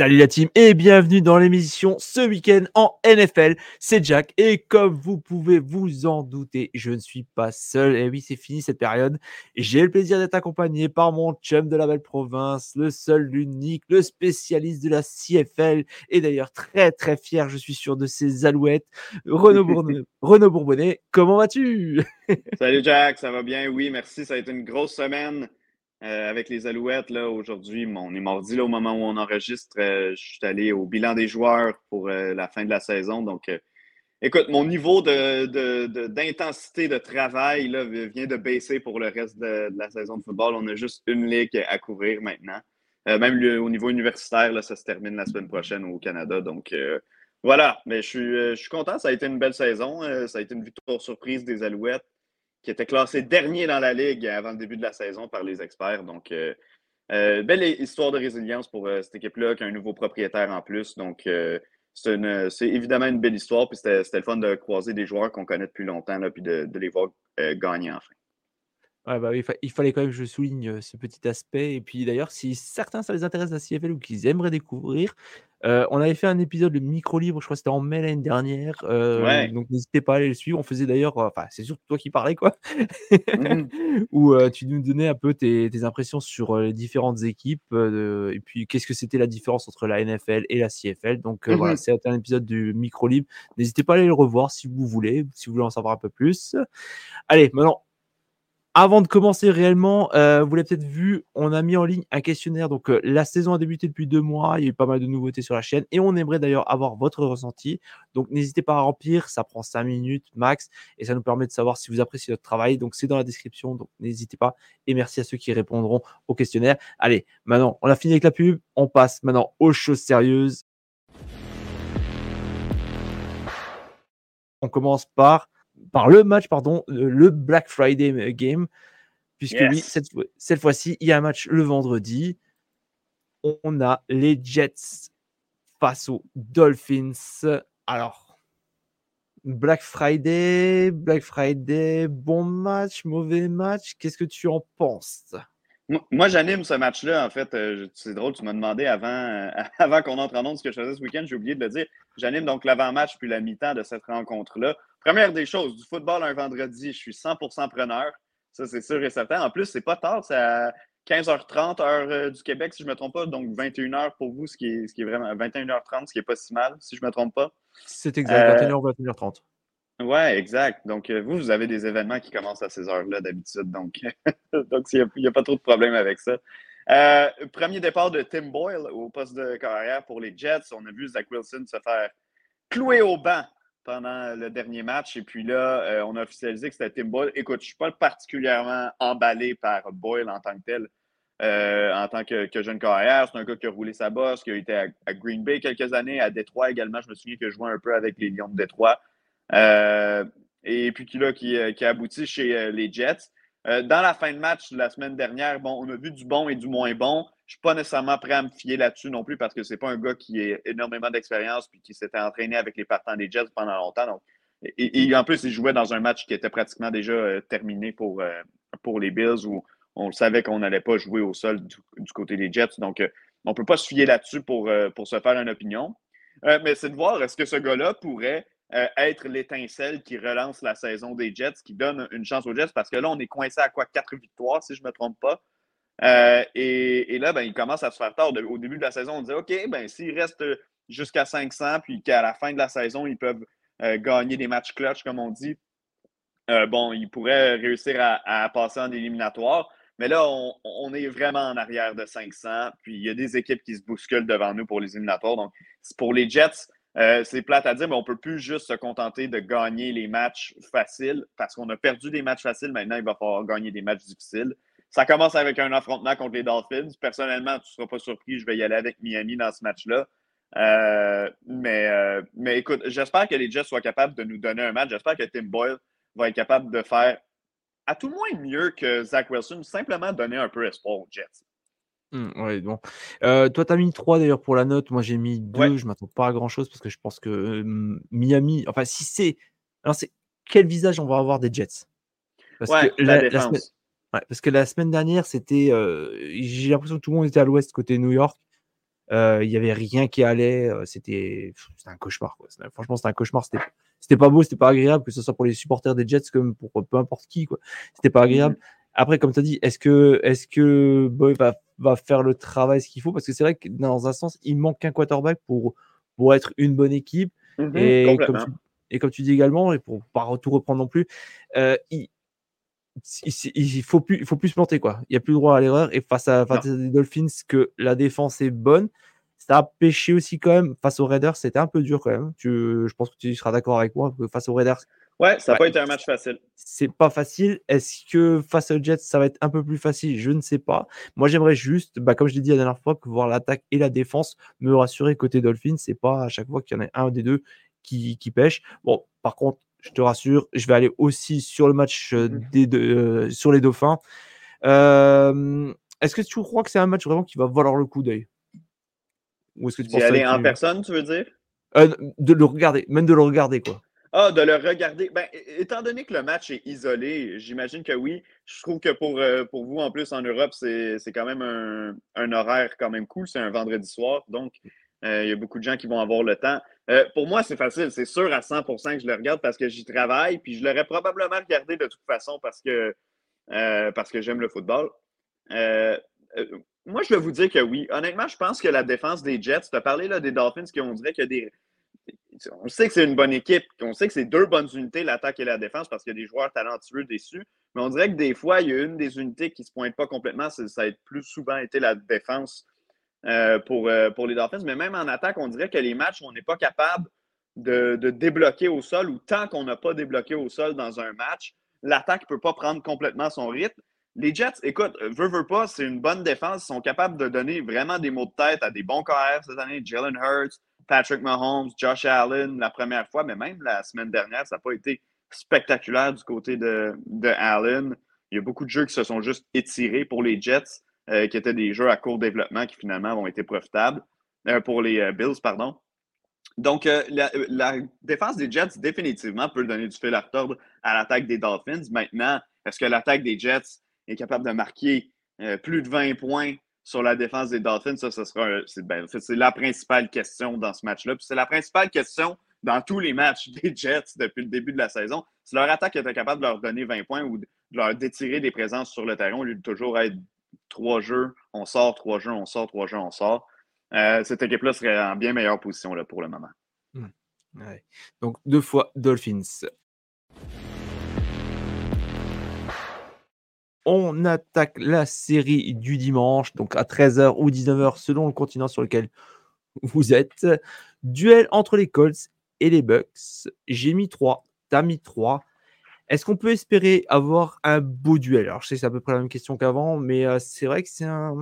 Salut la team et bienvenue dans l'émission ce week-end en NFL. C'est Jack et comme vous pouvez vous en douter, je ne suis pas seul. Et oui, c'est fini cette période. J'ai le plaisir d'être accompagné par mon chum de la belle province, le seul, l'unique, le spécialiste de la CFL et d'ailleurs très très fier, je suis sûr, de ses alouettes. Renaud, Bourne... Renaud Bourbonnet, comment vas-tu? Salut Jack, ça va bien? Oui, merci. Ça a été une grosse semaine. Euh, avec les Alouettes, là, aujourd'hui, on est mardi là, au moment où on enregistre. Euh, je suis allé au bilan des joueurs pour euh, la fin de la saison. Donc, écoute, mon niveau d'intensité de, de, travail là, vient de baisser pour le reste de, la saison de football. On a juste une ligue à couvrir maintenant. même au niveau universitaire, ça se termine la semaine prochaine au Canada. Donc, voilà. Mais je suis, je suis content. Ça a été une belle saison. ça a été une victoire surprise des Alouettes qui était classé dernier dans la ligue avant le début de la saison par les experts. Donc, euh, euh, belle histoire de résilience pour euh, cette équipe-là, qui a un nouveau propriétaire en plus. Donc, c'est évidemment une belle histoire. Puis c'était le fun de croiser des joueurs qu'on connaît depuis longtemps, là, puis de, de les voir gagner enfin. Ouais, bah, il, fallait quand même que je souligne ce petit aspect. Et puis d'ailleurs, si certains ça les intéresse la CFL ou qu'ils aimeraient découvrir, on avait fait un épisode de micro libre, je crois que c'était en mai l'année dernière. Donc n'hésitez pas à aller le suivre. On faisait d'ailleurs, enfin c'est surtout toi qui parlais quoi, mmh où tu nous donnais un peu tes, impressions sur les différentes équipes et puis qu'est-ce que c'était la différence entre la NFL et la CFL. Donc mmh voilà, c'est un épisode du micro libre. N'hésitez pas à aller le revoir si vous voulez, si vous voulez en savoir un peu plus. Allez, maintenant avant de commencer réellement, euh, vous l'avez peut-être vu, on a mis en ligne un questionnaire. Donc, euh, la saison a débuté depuis deux mois. Il y a eu pas mal de nouveautés sur la chaîne et on aimerait d'ailleurs avoir votre ressenti. Donc, n'hésitez pas à remplir. Ça prend cinq minutes max et ça nous permet de savoir si vous appréciez notre travail. Donc, c'est dans la description. Donc, n'hésitez pas. Et merci à ceux qui répondront au questionnaire. Allez, maintenant, on a fini avec la pub. On passe maintenant aux choses sérieuses. On commence par par le match, pardon, le Black Friday game, puisque oui, cette, cette fois-ci, il y a un match le vendredi. On a les Jets face aux Dolphins. Alors, Black Friday, Black Friday, bon match, mauvais match, qu'est-ce que tu en penses? Moi, j'anime ce match-là, en fait. Euh, c'est drôle, tu m'as demandé avant, avant qu'on entre en onde ce que je faisais ce week-end. J'ai oublié de le dire. J'anime donc l'avant-match puis la mi-temps de cette rencontre-là. Première des choses, du football un vendredi, je suis 100% preneur. Ça, c'est sûr et certain. En plus, c'est pas tard, c'est à 15h30 heure euh, du Québec, si je ne me trompe pas. Donc 21h pour vous, ce qui est, ce qui est vraiment 21h30, ce qui n'est pas si mal, si je ne me trompe pas. C'est exact, 21h, 21h30. Oui, exact. Donc, euh, vous, vous avez des événements qui commencent à ces heures-là d'habitude. Donc, donc il n'y a, pas trop de problème avec ça. Euh, premier départ de Tim Boyle au poste de carrière pour les Jets. On a vu Zach Wilson se faire clouer au banc pendant le dernier match. Et puis là, euh, on a officialisé que c'était Tim Boyle. Écoute, je ne suis pas particulièrement emballé par Boyle en tant que tel, en tant que, jeune carrière. C'est un gars qui a roulé sa bosse, qui a été à, Green Bay quelques années, à Détroit également. Je me souviens que je jouais un peu avec les Lions de Détroit. Euh, et puis là, qui, euh, qui a abouti chez euh, les Jets. dans la fin de match la semaine dernière, bon, on a vu du bon et du moins bon. Je ne suis pas nécessairement prêt à me fier là-dessus non plus parce que ce n'est pas un gars qui a énormément d'expérience puis qui s'était entraîné avec les partants des Jets pendant longtemps. Et, en plus, il jouait dans un match qui était pratiquement déjà terminé pour, pour les Bills où on savait qu'on n'allait pas jouer au sol du, côté des Jets. Donc, on ne peut pas se fier là-dessus pour, pour se faire une opinion. mais c'est de voir est-ce que ce gars-là pourrait euh, être l'étincelle qui relance la saison des Jets, qui donne une chance aux Jets, parce que là, on est coincé à quoi? Quatre victoires, si je ne me trompe pas. Et, là, ben, il commence à se faire tard. Au début de la saison, on disait OK, ben, s'il reste jusqu'à 500, puis qu'à la fin de la saison, ils peuvent gagner des matchs clutch, comme on dit, bon, ils pourraient réussir à, passer en éliminatoire. Mais là, on, est vraiment en arrière de 500. Puis il y a des équipes qui se bousculent devant nous pour les éliminatoires. Donc, pour les Jets, euh, c'est plate à dire, mais on ne peut plus juste se contenter de gagner les matchs faciles parce qu'on a perdu des matchs faciles. Maintenant, il va falloir gagner des matchs difficiles. Ça commence avec un affrontement contre les Dolphins. Personnellement, tu ne seras pas surpris, je vais y aller avec Miami dans ce match-là. Euh, mais, euh, mais écoute, j'espère que les Jets soient capables de nous donner un match. J'espère que Tim Boyle va être capable de faire à tout le moins mieux que Zach Wilson, simplement donner un peu espoir aux Jets. Mmh, oui, bon. toi, tu as mis 3 d'ailleurs pour la note. Moi, j'ai mis 2. Je ne m'attends pas à grand chose parce que je pense que Miami, enfin, si c'est. Alors, c'est quel visage on va avoir des Jets? Parce, que la, semaine... parce que la semaine dernière, c'était. j'ai l'impression que tout le monde était à l'ouest côté New York. Il n'y avait rien qui allait. C'était un cauchemar. Quoi. Franchement, c'était un cauchemar. C'était c'était pas beau, c'était pas agréable, que ce soit pour les supporters des Jets comme pour peu importe qui. quoi. C'était pas agréable. Mmh Après, comme tu as dit, est-ce que, est que Boy va, va, faire le travail ce qu'il faut? Parce que c'est vrai que dans un sens, il manque un quarterback pour, pour être une bonne équipe. Mmh et, comme tu, et, comme tu, dis également, et pour pas tout reprendre non plus, euh, il, il, faut plus, il faut plus se planter quoi. Il n'y a plus le droit à l'erreur. Et face à, face à des Dolphins, que la défense est bonne, ça a pêché aussi quand même face aux Raiders. C'était un peu dur quand même. Tu, je pense que tu seras d'accord avec moi. face aux Raiders. Ouais, ça n'a pas été un match facile. C'est pas facile. Est-ce que face aux Jets, ça va être un peu plus facile? Je ne sais pas. Moi, j'aimerais juste, bah, comme je l'ai dit la dernière fois, que voir l'attaque et la défense me rassurer côté Dolphins. C'est pas à chaque fois qu'il y en a un des deux qui, qui pêche. Bon, par contre, je te rassure, je vais aller aussi sur le match euh, mmh. des deux, euh, sur les Dauphins. Est-ce que tu crois que c'est un match vraiment qui va valoir le coup d'œil? Ou est-ce que tu aller en personne, tu veux dire? Euh, de le regarder, même de le regarder, quoi. Ah, de le regarder. Ben, étant donné que le match est isolé, j'imagine que oui. Je trouve que pour, euh, pour vous, en plus, en Europe, c'est quand même un, horaire quand même cool. C'est un vendredi soir, donc euh, il y a beaucoup de gens qui vont avoir le temps. pour moi, c'est facile. C'est sûr à 100% que je le regarde parce que j'y travaille, puis je l'aurais probablement regardé de toute façon parce que, parce que j'aime le football moi, je vais vous dire que oui. Honnêtement, je pense que la défense des Jets, tu as parlé là, des Dolphins, qui on dirait qu'il y a des. On sait que c'est une bonne équipe, on sait que c'est deux bonnes unités, l'attaque et la défense, parce qu'il y a des joueurs talentueux dessus. Mais on dirait que des fois, il y a une des unités qui ne se pointe pas complètement. Ça a plus souvent été la défense euh, pour, euh, pour les Dolphins. Mais même en attaque, on dirait que les matchs, on n'est pas capable de, de, débloquer au sol ou tant qu'on n'a pas débloqué au sol dans un match, l'attaque ne peut pas prendre complètement son rythme. Les Jets, écoute, veux, veux pas, c'est une bonne défense. Ils sont capables de donner vraiment des mots de tête à des bons carrières cette année. Jalen Hurts, Patrick Mahomes, Josh Allen la première fois, mais même la semaine dernière, ça n'a pas été spectaculaire du côté de, de, Allen. Il y a beaucoup de jeux qui se sont juste étirés pour les Jets, euh, qui étaient des jeux à court développement qui finalement ont été profitables. Euh, pour les euh, Bills, pardon. Donc, la, défense des Jets, définitivement, peut donner du fil à retordre à l'attaque des Dolphins. Maintenant, est-ce que l'attaque des Jets est capable de marquer plus de 20 points sur la défense des Dolphins, ça, ce sera ben, c'est la principale question dans ce match-là. c'est la principale question dans tous les matchs des Jets depuis le début de la saison. Si leur attaque était capable de leur donner 20 points ou de leur détirer des présences sur le terrain, au lieu de toujours être trois jeux, on sort, trois jeux, on sort, trois jeux, on sort. Euh, cette équipe-là serait en bien meilleure position là, pour le moment. Mmh. Donc, deux fois Dolphins. on attaque la série du dimanche, donc à 13h ou 19h selon le continent sur lequel vous êtes. Duel entre les Colts et les Bucks. J'ai mis 3, t'as mis 3. Est-ce qu'on peut espérer avoir un beau duel? Alors, je sais que c'est à peu près la même question qu'avant, mais euh, c'est vrai que c'est un.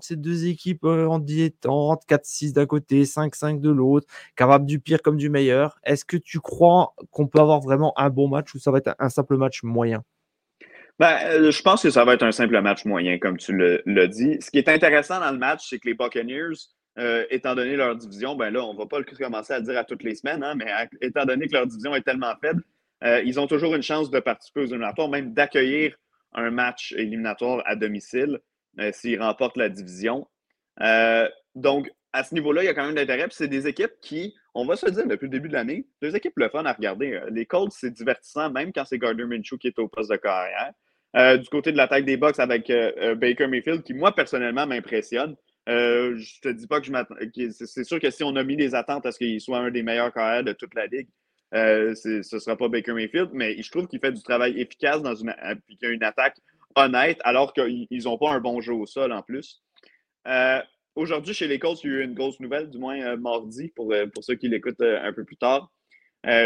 Ces deux équipes euh, en dilettante, 4-6 d'un côté, 5-5 de l'autre, capable du pire comme du meilleur. Est-ce que tu crois qu'on peut avoir vraiment un bon match ou ça va être un simple match moyen? Ben, euh, je pense que ça va être un simple match moyen, comme tu l'as dit. Ce qui est intéressant dans le match, c'est que les Buccaneers, étant donné leur division, ben là, on ne va pas le commencer à dire à toutes les semaines, hein, mais étant donné que leur division est tellement faible, euh, ils ont toujours une chance de participer aux éliminatoires, même d'accueillir un match éliminatoire à domicile s'ils remportent la division. donc, à ce niveau-là, il y a quand même d'intérêt. c'est des équipes qui, on va se dire depuis le début de l'année, deux équipes le fun à regarder. Les Colts, c'est divertissant, même quand c'est Gardner Minshew qui est au poste de carrière. du côté de l'attaque des Bucks avec Baker Mayfield, qui moi personnellement m'impressionne. Euh, je te dis pas que je m'attends. C'est sûr que si on a mis des attentes à ce qu'il soit un des meilleurs carrières de toute la ligue, euh, ce ne sera pas Baker Mayfield, mais je trouve qu'il fait du travail efficace dans une, euh, puis qu'il a une attaque honnête, alors qu'ils n'ont pas un bon jeu au sol en plus. Aujourd'hui, chez les Colts, il y a eu une grosse nouvelle, du moins mardi, pour, pour ceux qui l'écoutent un peu plus tard.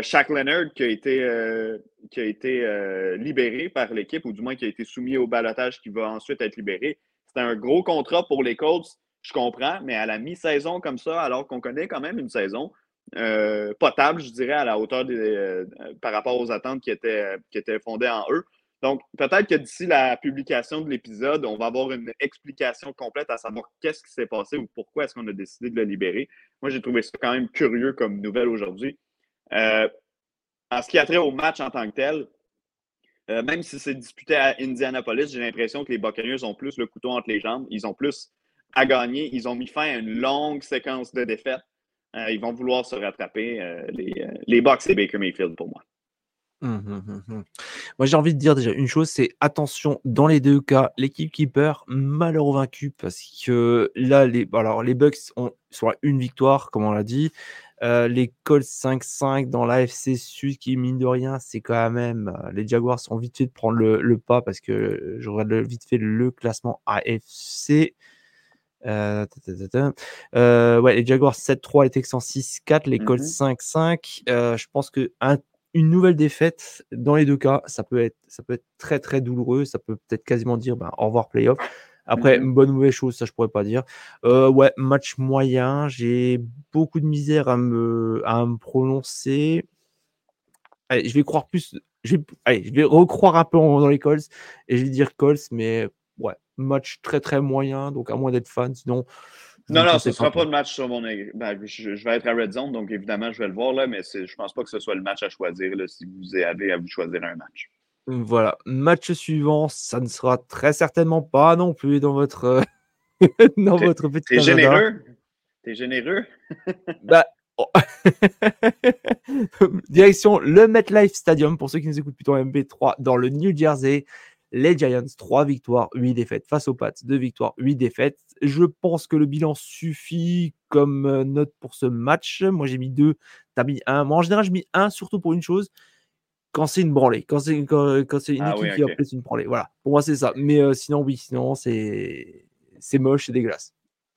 Shaq Leonard, qui a été, qui a été libéré par l'équipe, ou du moins qui a été soumis au balotage qui va ensuite être libéré. C'était un gros contrat pour les Colts je comprends, mais à la mi-saison comme ça, alors qu'on connaît quand même une saison euh, potable, je dirais, à la hauteur des, euh, par rapport aux attentes qui étaient, qui étaient fondées en eux. Donc, peut-être que d'ici la publication de l'épisode, on va avoir une explication complète à savoir qu'est-ce qui s'est passé ou pourquoi est-ce qu'on a décidé de le libérer. Moi, j'ai trouvé ça quand même curieux comme nouvelle aujourd'hui. Euh, en ce qui a trait au match en tant que tel, même si c'est disputé à Indianapolis, j'ai l'impression que les Buccaneers ont plus le couteau entre les jambes. Ils ont plus à gagner. Ils ont mis fin à une longue séquence de défaites. Euh, ils vont vouloir se rattraper. Euh, les, euh, les Bucks et Baker Mayfield pour moi. Hum, hum, hum, moi, j'ai envie de dire déjà une chose, c'est attention, dans les deux cas, l'équipe qui perd, malheur vaincu, parce que là, les, alors, les Bucks ont, sont une victoire, comme on l'a dit. les Colts 5-5 dans l'AFC Sud, qui mine de rien, c'est quand même. les Jaguars sont vite fait de prendre le, le pas, parce que je regarde vite fait le classement AFC. Euh, euh, ouais, les Jaguars 7-3, les Texans 6-4, les Colts 5-5. Mmh euh, je pense que une nouvelle défaite, dans les deux cas, ça peut être, ça peut être très très douloureux. Ça peut peut-être quasiment dire ben, au revoir playoff. Après, mmh une bonne ou mauvaise chose, ça je pourrais pas dire. ouais, match moyen. J'ai beaucoup de misère à me, à me prononcer. Allez, je vais croire plus. Je vais, allez, je vais recroire un peu dans les Colts et je vais dire Colts, mais ouais, match très très moyen, donc à moins d'être fan, sinon. Non, non, ce ne sera pas le match sur mon. Ben, je, vais être à Red Zone, donc évidemment, je vais le voir, là, mais je ne pense pas que ce soit le match à choisir là, si vous avez à vous choisir un match. Voilà. Match suivant, ça ne sera très certainement pas non plus dans votre, dans votre petit. T'es généreux? T'es généreux? bah, oh. Direction le MetLife Stadium, pour ceux qui nous écoutent plutôt en MP3, dans le New Jersey. Les Giants, 3 victoires, 8 défaites face aux Pats, 2 victoires, 8 défaites. Je pense que le bilan suffit comme euh, note pour ce match. Moi, j'ai mis 2, tu as mis 1. Moi, en général, j'ai mis 1 surtout pour une chose quand c'est une branlée, quand c'est quand, quand une ah équipe qui a plus une branlée. Voilà, pour moi, c'est ça. Mais euh, sinon, oui, sinon, c'est moche, c'est dégueulasse.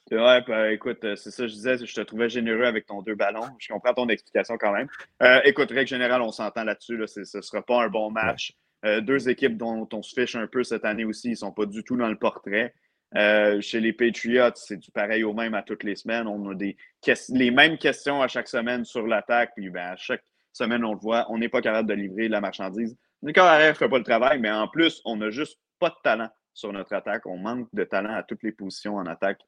Ouais, bah, écoute, euh, c'est ça, je disais, je te trouvais généreux avec ton deux ballons. Je comprends ton explication quand même. écoute, règle générale, on s'entend là-dessus. Là, ce ne sera pas un bon match. Euh, deux équipes dont on se fiche un peu cette année aussi, ils ne sont pas du tout dans le portrait. Euh, chez les Patriots, c'est du pareil au même à toutes les semaines. On a des les mêmes questions à chaque semaine sur l'attaque. Puis ben, à chaque semaine, on le voit, on n'est pas capable de livrer la marchandise. Le corps arrière ne fait pas le travail, mais en plus, on n'a juste pas de talent sur notre attaque. On manque de talent à toutes les positions en attaque.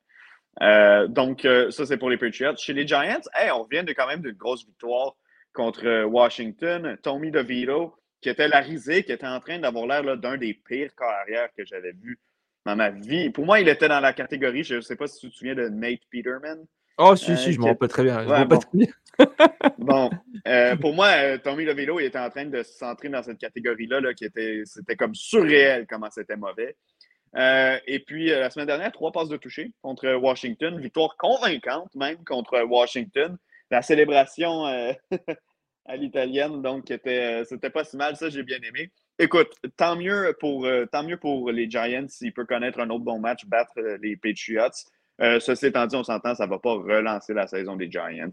Euh, donc, ça, c'est pour les Patriots. Chez les Giants, on vient de quand même d'une grosse victoire contre Washington. Tommy DeVito, qui était la risée, qui était en train d'avoir l'air d'un des pires carrières que j'avais vu dans ma vie. Pour moi, il était dans la catégorie, je ne sais pas si tu te souviens de Nate Peterman. Oh, si, si, euh, je m'en rappelle très bien. bon, euh, pour moi, euh, Tommy Lovelo, il était en train de s'entrer dans cette catégorie-là, là, qui était, c'était comme surréel comment c'était mauvais. et puis, la semaine dernière, trois passes de toucher contre Washington. Victoire convaincante même contre Washington. La célébration à l'italienne, donc euh, c'était pas si mal, ça j'ai bien aimé. Écoute, tant mieux pour, euh, tant mieux pour les Giants s'il peut connaître un autre bon match, battre euh, les Patriots. ceci étant dit, on s'entend, ça ne va pas relancer la saison des Giants.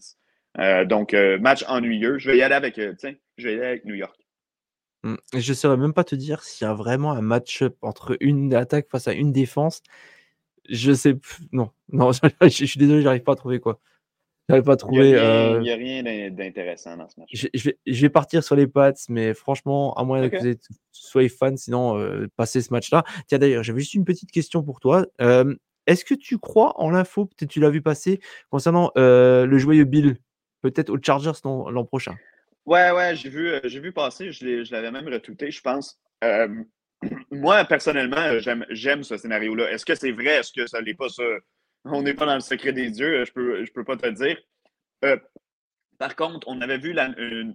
donc, match ennuyeux. Je vais y aller avec, tiens, je vais y aller avec New York. Mmh. Je ne saurais même pas te dire s'il y a vraiment un match entre une attaque face à une défense. Je sais, non, non, je, je suis désolé, j'arrive pas à trouver quoi. Pas. Il n'y a rien, d'intéressant dans ce match. Je, vais, partir sur les pattes, mais franchement, à moins que vous soyez fan, sinon, euh, passez ce match-là. Tiens, d'ailleurs, j'avais juste une petite question pour toi. Est-ce que tu crois en l'info, peut-être tu l'as vu passer, concernant euh, le joyeux Bill, peut-être aux Chargers l'an prochain? Ouais, ouais, j'ai vu, euh, j'ai vu passer, je l'avais même retweeté, je pense. moi, personnellement, j'aime ce scénario-là. Est-ce que c'est vrai? Est-ce que ça n'est pas ça? On n'est pas dans le secret des dieux, je peux, je peux pas te le dire. Euh, par contre, on avait vu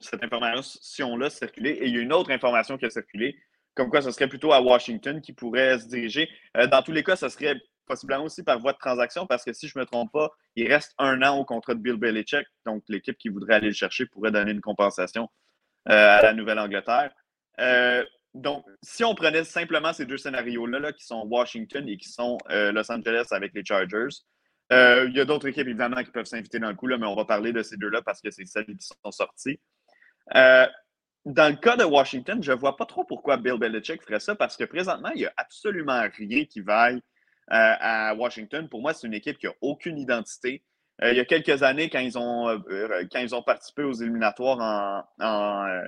cette information-là circuler et il y a une autre information qui a circulé. comme quoi ce serait plutôt à Washington qui pourrait se diriger. dans tous les cas, ce serait possiblement aussi par voie de transaction, parce que si je ne me trompe pas, il reste un an au contrat de Bill Belichick, donc l'équipe qui voudrait aller le chercher pourrait donner une compensation à la Nouvelle-Angleterre. Donc, si on prenait simplement ces deux scénarios-là, là, qui sont Washington et qui sont Los Angeles avec les Chargers, euh, il y a d'autres équipes, évidemment, qui peuvent s'inviter dans le coup, mais on va parler de ces deux-là parce que c'est celles qui sont sorties. Euh, dans le cas de Washington, je ne vois pas trop pourquoi Bill Belichick ferait ça parce que présentement, il n'y a absolument rien qui vaille euh, à Washington. Pour moi, c'est une équipe qui n'a aucune identité. Il y a quelques années, quand ils ont, ils ont participé aux éliminatoires en,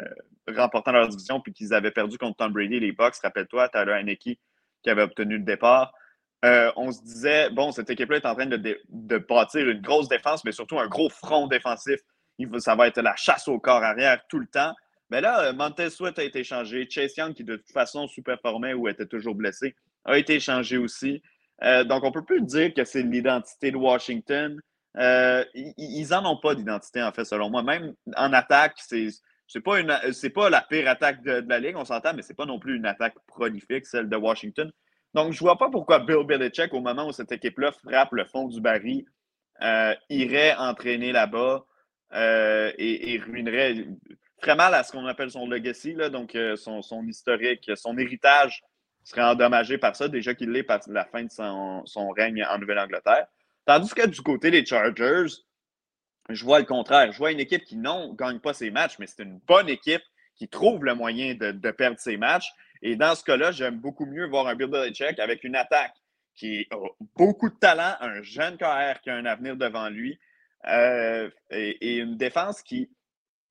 remportant leur division puis qu'ils avaient perdu contre Tom Brady les Bucks, rappelle-toi, Tyler Heineke qui avait obtenu le départ. Euh, on se disait, bon, cette équipe-là est en train de, bâtir une grosse défense, mais surtout un gros front défensif. ça va être la chasse au corps arrière tout le temps. Mais là, euh, Montez Sweat a été changé. Chase Young, qui de toute façon sous-performait ou était toujours blessé, a été changé aussi. Euh, donc, on ne peut plus dire que c'est l'identité de Washington. Ils n'en ont pas d'identité, en fait, selon moi. Même en attaque, c'est n'est pas, pas la pire attaque de, la Ligue, on s'entend, mais ce n'est pas non plus une attaque prolifique, celle de Washington. Donc, je ne vois pas pourquoi Bill Belichick, au moment où cette équipe-là frappe le fond du baril, euh, irait entraîner là-bas euh, et, ruinerait, très mal à ce qu'on appelle son legacy, là, donc euh, son, historique, son héritage serait endommagé par ça, déjà qu'il l'est par la fin de son, règne en Nouvelle-Angleterre. Tandis que du côté des Chargers, je vois le contraire. Je vois une équipe qui, non, ne gagne pas ses matchs, mais c'est une bonne équipe qui trouve le moyen de, perdre ses matchs et dans ce cas-là, j'aime beaucoup mieux voir un Bill Belichick avec une attaque qui a beaucoup de talent, un jeune carrière qui a un avenir devant lui euh, et, une défense qui ne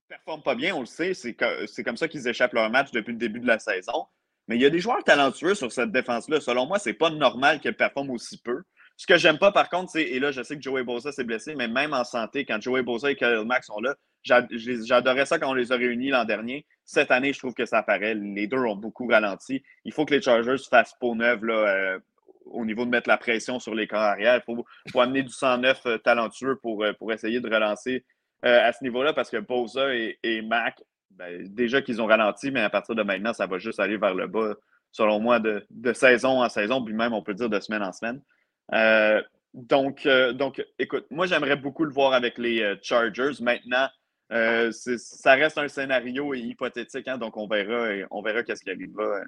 performe pas bien, on le sait. C'est comme ça qu'ils échappent leur match depuis le début de la saison. Mais il y a des joueurs talentueux sur cette défense-là. Selon moi, ce n'est pas normal qu'elle performe aussi peu. Ce que j'aime pas, par contre, c'est, et là, je sais que Joey Bosa s'est blessé, mais même en santé, quand Joey Bosa et Khalil Mack sont là, j'adorais ça quand on les a réunis l'an dernier. Cette année, je trouve que ça apparaît. Les deux ont beaucoup ralenti. Il faut que les Chargers fassent peau neuve là, euh, au niveau de mettre la pression sur les corps arrière. Il faut, amener du 109 euh, talentueux pour, euh, pour essayer de relancer à ce niveau-là parce que Bosa et, Mac, ben, déjà qu'ils ont ralenti, mais à partir de maintenant, ça va juste aller vers le bas, selon moi, de saison en saison, puis même, on peut dire de semaine en semaine. Donc, donc, écoute, moi, j'aimerais beaucoup le voir avec les Chargers. Maintenant, euh, ça reste un scénario hypothétique, hein, donc on verra, on verra qu'est-ce qui arrivera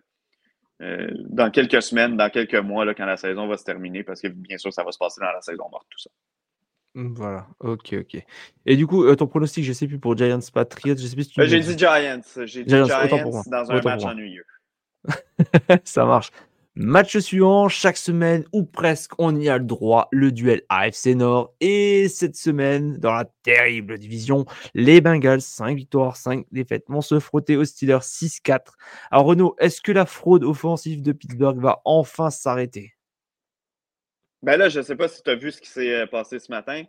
euh, dans quelques semaines, dans quelques mois, là, quand la saison va se terminer, parce que bien sûr, ça va se passer dans la saison morte, tout ça. Voilà, ok, ok. Et du coup, euh, ton pronostic, je ne sais plus pour Giants Patriots, je sais plus si tu J'ai dit Giants. J'ai dit Giants, dans un match ennuyeux. ça marche. Match suivant, chaque semaine ou presque, on y a le droit, le duel AFC Nord. Et cette semaine, dans la terrible division, les Bengals, 5 victoires, 5 défaites, vont se frotter aux Steelers 6-4. Alors Renaud, est-ce que la fraude offensive de Pittsburgh va enfin s'arrêter? Ben là, je ne sais pas si tu as vu ce qui s'est euh, passé ce matin.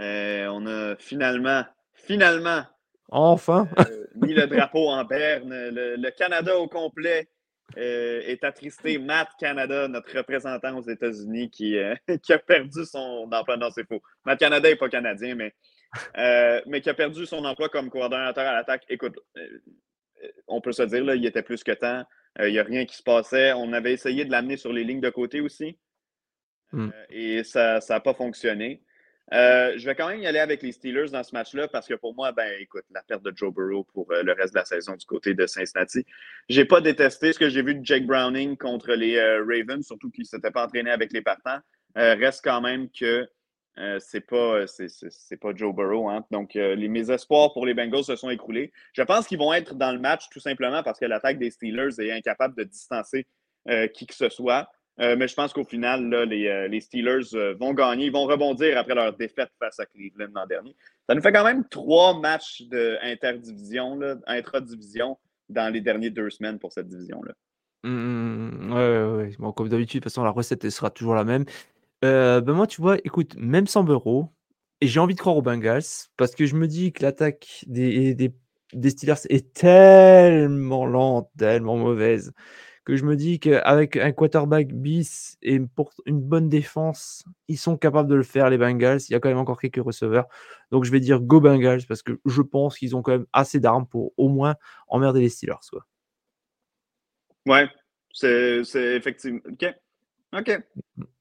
Euh, on a finalement, finalement, enfin euh, mis le drapeau en berne. le Canada au complet euh, est attristé Matt Canada, notre représentant aux États-Unis, qui, euh, qui, a perdu son emploi. Non, c'est faux. Matt Canada n'est pas canadien, mais, euh, mais qui a perdu son emploi comme coordonnateur à l'attaque. Écoute, on peut se dire, là, il était plus que temps. Il n'y a rien qui se passait. On avait essayé de l'amener sur les lignes de côté aussi. Hmm. et ça n'a pas fonctionné. Euh, je vais quand même y aller avec les Steelers dans ce match-là parce que pour moi, ben écoute, la perte de Joe Burrow pour euh, le reste de la saison du côté de Cincinnati. J'ai pas détesté ce que j'ai vu de Jake Browning contre les euh, Ravens, surtout qu'il ne s'était pas entraîné avec les partants. reste quand même que c'est pas c'est pas Joe Burrow. Hein. Donc, les, mes espoirs pour les Bengals se sont écroulés. Je pense qu'ils vont être dans le match tout simplement parce que l'attaque des Steelers est incapable de distancer qui que ce soit. Euh, mais je pense qu'au final, les, euh, les, Steelers euh, vont gagner. Ils vont rebondir après leur défaite face à Cleveland l'an dernier. Ça nous fait quand même trois matchs d'interdivision, intra-division, dans les dernières deux semaines pour cette division-là. Mmh, ouais, ouais, comme d'habitude, de toute façon, la recette sera toujours la même. ben moi, tu vois, écoute, même sans Bureau, et j'ai envie de croire aux Bengals, parce que je me dis que l'attaque des Steelers est tellement lente, tellement mauvaise que je me dis qu'avec un quarterback bis et pour une bonne défense, ils sont capables de le faire, les Bengals. Il y a quand même encore quelques receveurs. Donc je vais dire go Bengals parce que je pense qu'ils ont quand même assez d'armes pour au moins emmerder les Steelers. Quoi. Ouais, c'est effectivement. OK. OK.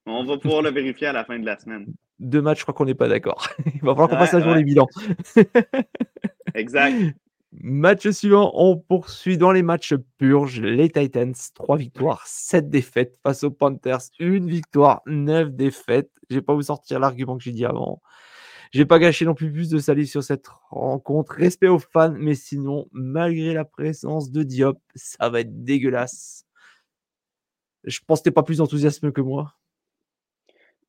On va pouvoir le vérifier à la fin de la semaine. Deux matchs, je crois qu'on n'est pas d'accord. Il va falloir qu'on passe à jour les bilans. exact. Match suivant, on poursuit dans les matchs purges. Les Titans, 3 victoires, 7 défaites face aux Panthers, une victoire, 9 défaites. Je vais pas vous sortir l'argument que j'ai dit avant. Je vais pas gâcher non plus plus de salive sur cette rencontre. Respect aux fans, mais sinon, malgré la présence de Diop, ça va être dégueulasse. Je pense que tu pas plus enthousiasme que moi.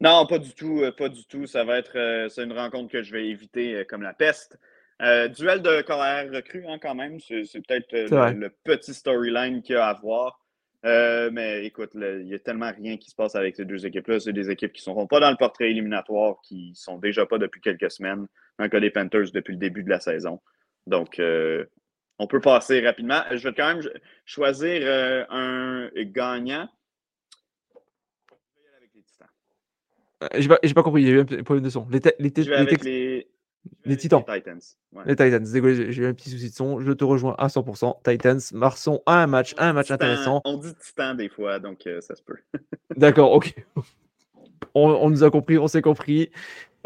Non, pas du tout, euh, pas du tout. Ça va être euh, c'est une rencontre que je vais éviter euh, comme la peste. Duel de carrière recrue, hein, quand même. C'est, peut-être le, petit storyline qu'il y a à voir. mais écoute, il n'y a tellement rien qui se passe avec ces deux équipes-là. C'est des équipes qui ne seront pas dans le portrait éliminatoire, qui ne sont déjà pas depuis quelques semaines, dans le cas des Panthers depuis le début de la saison. Donc, on peut passer rapidement. Je vais quand même choisir un gagnant. Euh, j'ai pas, pas, compris, il y a eu un problème de son. Les, les, les, les, Titans. Les Titans. Les Titans, désolé, j'ai eu un petit souci de son. Je te rejoins à 100%. Titans, Marson, un match, un match intéressant. On dit Titan des fois, donc euh, ça se peut. D'accord, ok. On, on, nous a compris, on s'est compris.